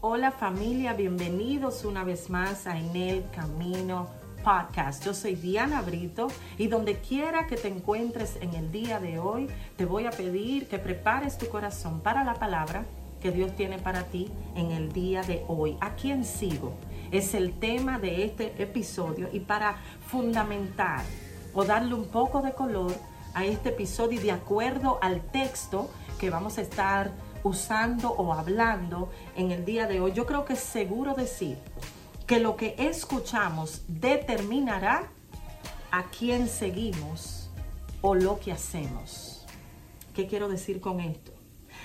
Hola familia, bienvenidos una vez más a En el Camino Podcast. Yo soy Diana Brito y donde quiera que te encuentres en el día de hoy, te voy a pedir que prepares tu corazón para la palabra que Dios tiene para ti en el día de hoy. ¿A quién sigo? Es el tema de este episodio y para fundamentar o darle un poco de color a este episodio de acuerdo al texto que vamos a estar usando o hablando en el día de hoy, yo creo que es seguro decir que lo que escuchamos determinará a quién seguimos o lo que hacemos. ¿Qué quiero decir con esto?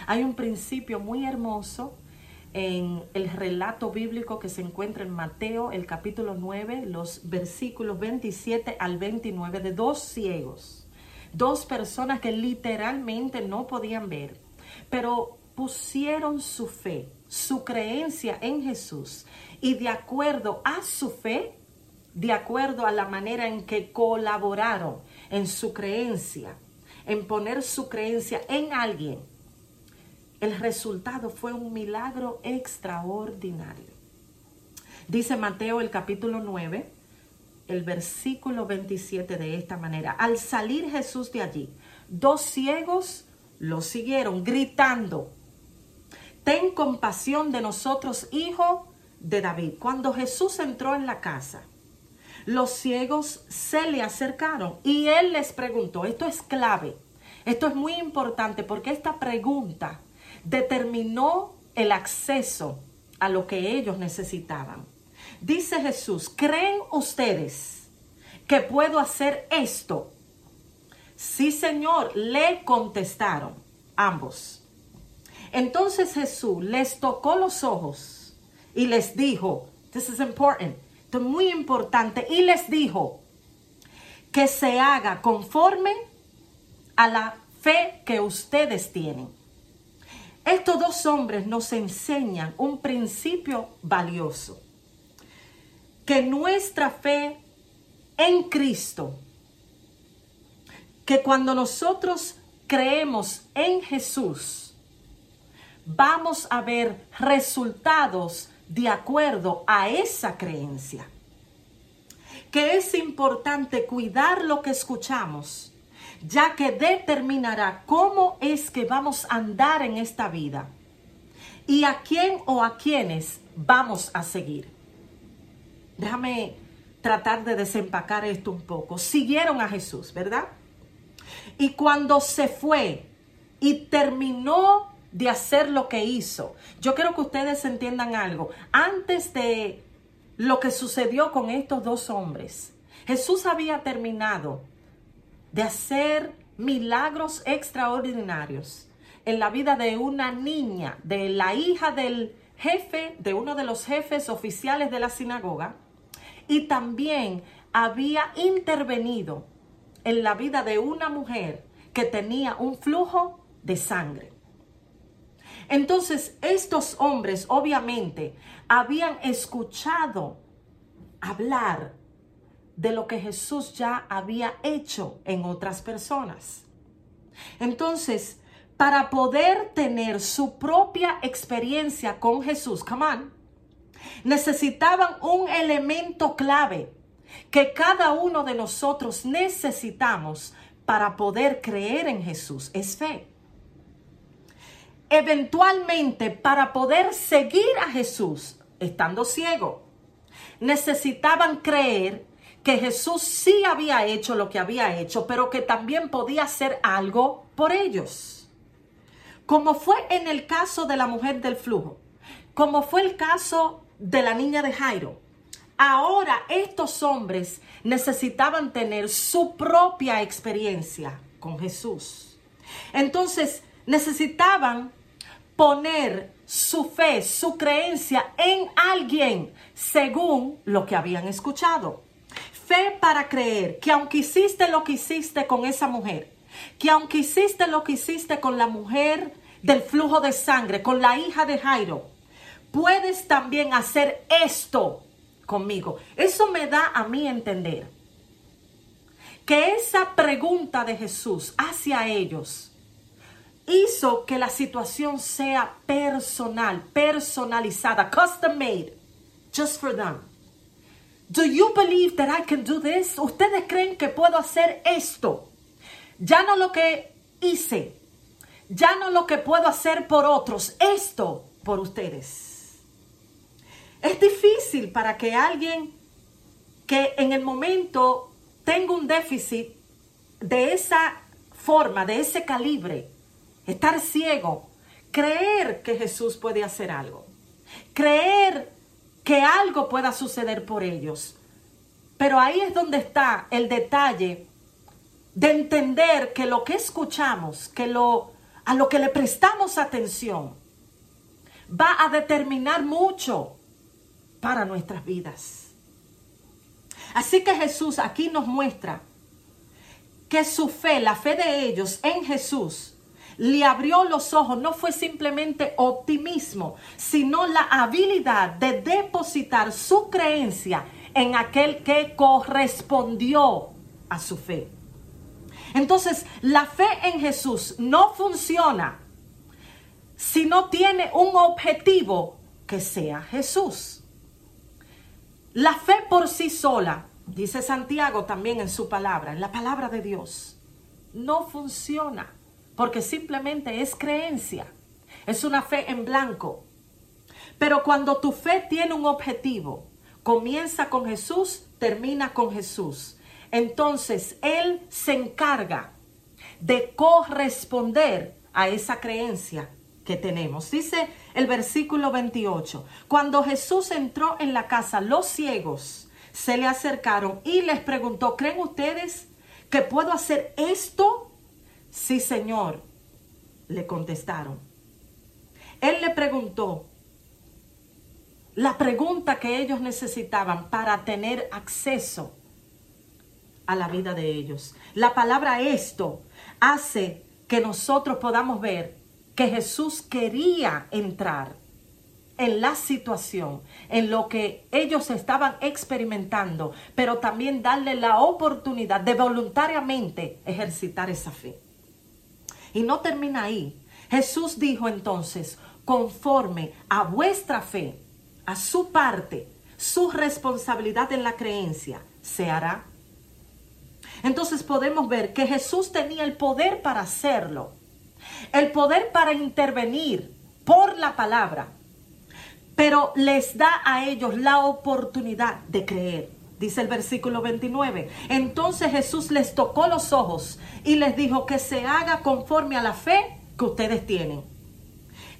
Hay un principio muy hermoso en el relato bíblico que se encuentra en Mateo, el capítulo 9, los versículos 27 al 29, de dos ciegos, dos personas que literalmente no podían ver, pero pusieron su fe, su creencia en Jesús y de acuerdo a su fe, de acuerdo a la manera en que colaboraron en su creencia, en poner su creencia en alguien, el resultado fue un milagro extraordinario. Dice Mateo el capítulo 9, el versículo 27 de esta manera. Al salir Jesús de allí, dos ciegos lo siguieron gritando, ten compasión de nosotros, hijo de David. Cuando Jesús entró en la casa, los ciegos se le acercaron y él les preguntó, esto es clave, esto es muy importante porque esta pregunta determinó el acceso a lo que ellos necesitaban. Dice Jesús, ¿creen ustedes que puedo hacer esto? Sí, Señor, le contestaron ambos. Entonces Jesús les tocó los ojos y les dijo, this is important, esto es muy importante, y les dijo que se haga conforme a la fe que ustedes tienen. Estos dos hombres nos enseñan un principio valioso, que nuestra fe en Cristo, que cuando nosotros creemos en Jesús, vamos a ver resultados de acuerdo a esa creencia. Que es importante cuidar lo que escuchamos, ya que determinará cómo es que vamos a andar en esta vida y a quién o a quiénes vamos a seguir. Déjame tratar de desempacar esto un poco. Siguieron a Jesús, ¿verdad? Y cuando se fue y terminó de hacer lo que hizo. Yo quiero que ustedes entiendan algo. Antes de lo que sucedió con estos dos hombres, Jesús había terminado de hacer milagros extraordinarios en la vida de una niña, de la hija del jefe, de uno de los jefes oficiales de la sinagoga, y también había intervenido en la vida de una mujer que tenía un flujo de sangre. Entonces, estos hombres obviamente habían escuchado hablar de lo que Jesús ya había hecho en otras personas. Entonces, para poder tener su propia experiencia con Jesús, come on, necesitaban un elemento clave que cada uno de nosotros necesitamos para poder creer en Jesús, es fe eventualmente para poder seguir a Jesús, estando ciego, necesitaban creer que Jesús sí había hecho lo que había hecho, pero que también podía hacer algo por ellos. Como fue en el caso de la mujer del flujo, como fue el caso de la niña de Jairo. Ahora estos hombres necesitaban tener su propia experiencia con Jesús. Entonces necesitaban poner su fe, su creencia en alguien según lo que habían escuchado. Fe para creer que aunque hiciste lo que hiciste con esa mujer, que aunque hiciste lo que hiciste con la mujer del flujo de sangre, con la hija de Jairo, puedes también hacer esto conmigo. Eso me da a mí entender que esa pregunta de Jesús hacia ellos hizo que la situación sea personal, personalizada, custom made, just for them. Do you believe that I can do this? ¿Ustedes creen que puedo hacer esto? Ya no lo que hice, ya no lo que puedo hacer por otros, esto por ustedes. Es difícil para que alguien que en el momento tenga un déficit de esa forma, de ese calibre, estar ciego, creer que Jesús puede hacer algo, creer que algo pueda suceder por ellos. Pero ahí es donde está el detalle de entender que lo que escuchamos, que lo a lo que le prestamos atención va a determinar mucho para nuestras vidas. Así que Jesús aquí nos muestra que su fe, la fe de ellos en Jesús, le abrió los ojos. No fue simplemente optimismo, sino la habilidad de depositar su creencia en aquel que correspondió a su fe. Entonces, la fe en Jesús no funciona si no tiene un objetivo que sea Jesús. La fe por sí sola dice Santiago también en su palabra, en la palabra de Dios, no funciona porque simplemente es creencia, es una fe en blanco. Pero cuando tu fe tiene un objetivo, comienza con Jesús, termina con Jesús. Entonces Él se encarga de corresponder a esa creencia que tenemos. Dice el versículo 28, cuando Jesús entró en la casa, los ciegos se le acercaron y les preguntó, ¿creen ustedes que puedo hacer esto? Sí, Señor, le contestaron. Él le preguntó la pregunta que ellos necesitaban para tener acceso a la vida de ellos. La palabra esto hace que nosotros podamos ver que Jesús quería entrar en la situación, en lo que ellos estaban experimentando, pero también darle la oportunidad de voluntariamente ejercitar esa fe. Y no termina ahí. Jesús dijo entonces, conforme a vuestra fe, a su parte, su responsabilidad en la creencia, se hará. Entonces podemos ver que Jesús tenía el poder para hacerlo, el poder para intervenir por la palabra, pero les da a ellos la oportunidad de creer. Dice el versículo 29. Entonces Jesús les tocó los ojos y les dijo que se haga conforme a la fe que ustedes tienen.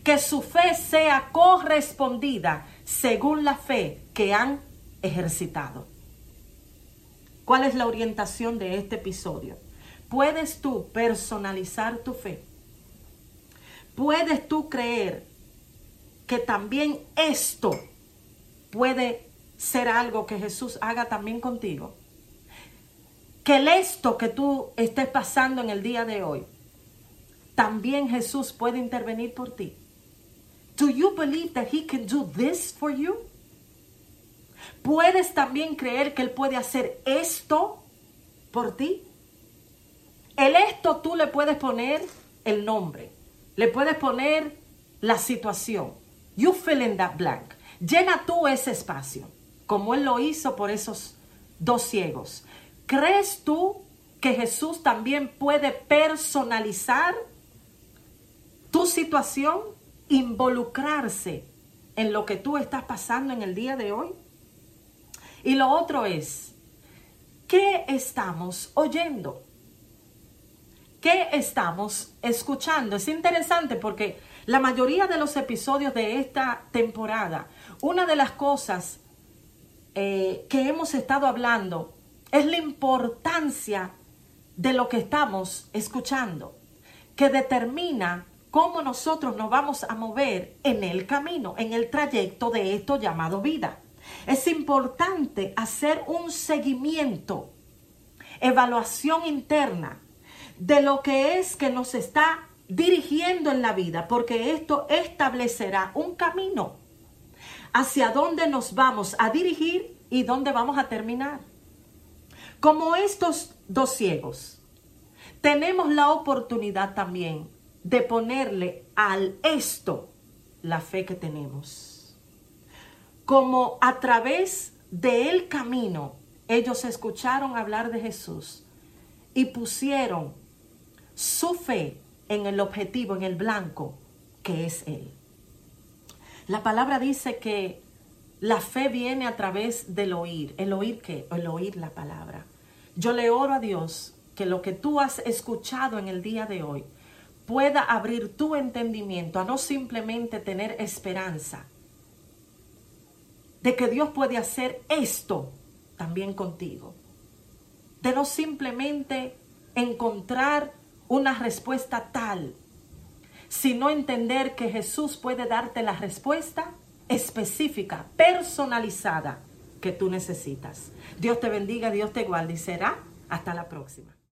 Que su fe sea correspondida según la fe que han ejercitado. ¿Cuál es la orientación de este episodio? ¿Puedes tú personalizar tu fe? ¿Puedes tú creer que también esto puede ser algo que Jesús haga también contigo. Que el esto que tú estés pasando en el día de hoy, también Jesús puede intervenir por ti. Do you believe that he can do this for you? ¿Puedes también creer que él puede hacer esto por ti? El esto tú le puedes poner el nombre, le puedes poner la situación. You fill in that blank. Llena tú ese espacio, como Él lo hizo por esos dos ciegos. ¿Crees tú que Jesús también puede personalizar tu situación, involucrarse en lo que tú estás pasando en el día de hoy? Y lo otro es, ¿qué estamos oyendo? ¿Qué estamos escuchando? Es interesante porque la mayoría de los episodios de esta temporada, una de las cosas eh, que hemos estado hablando es la importancia de lo que estamos escuchando, que determina cómo nosotros nos vamos a mover en el camino, en el trayecto de esto llamado vida. Es importante hacer un seguimiento, evaluación interna de lo que es que nos está dirigiendo en la vida, porque esto establecerá un camino hacia dónde nos vamos a dirigir y dónde vamos a terminar. Como estos dos ciegos, tenemos la oportunidad también de ponerle al esto la fe que tenemos. Como a través del camino ellos escucharon hablar de Jesús y pusieron su fe en el objetivo, en el blanco, que es Él. La palabra dice que la fe viene a través del oír. ¿El oír qué? El oír la palabra. Yo le oro a Dios que lo que tú has escuchado en el día de hoy pueda abrir tu entendimiento a no simplemente tener esperanza de que Dios puede hacer esto también contigo. De no simplemente encontrar una respuesta tal, sino entender que Jesús puede darte la respuesta específica, personalizada que tú necesitas. Dios te bendiga, Dios te guarde y será hasta la próxima.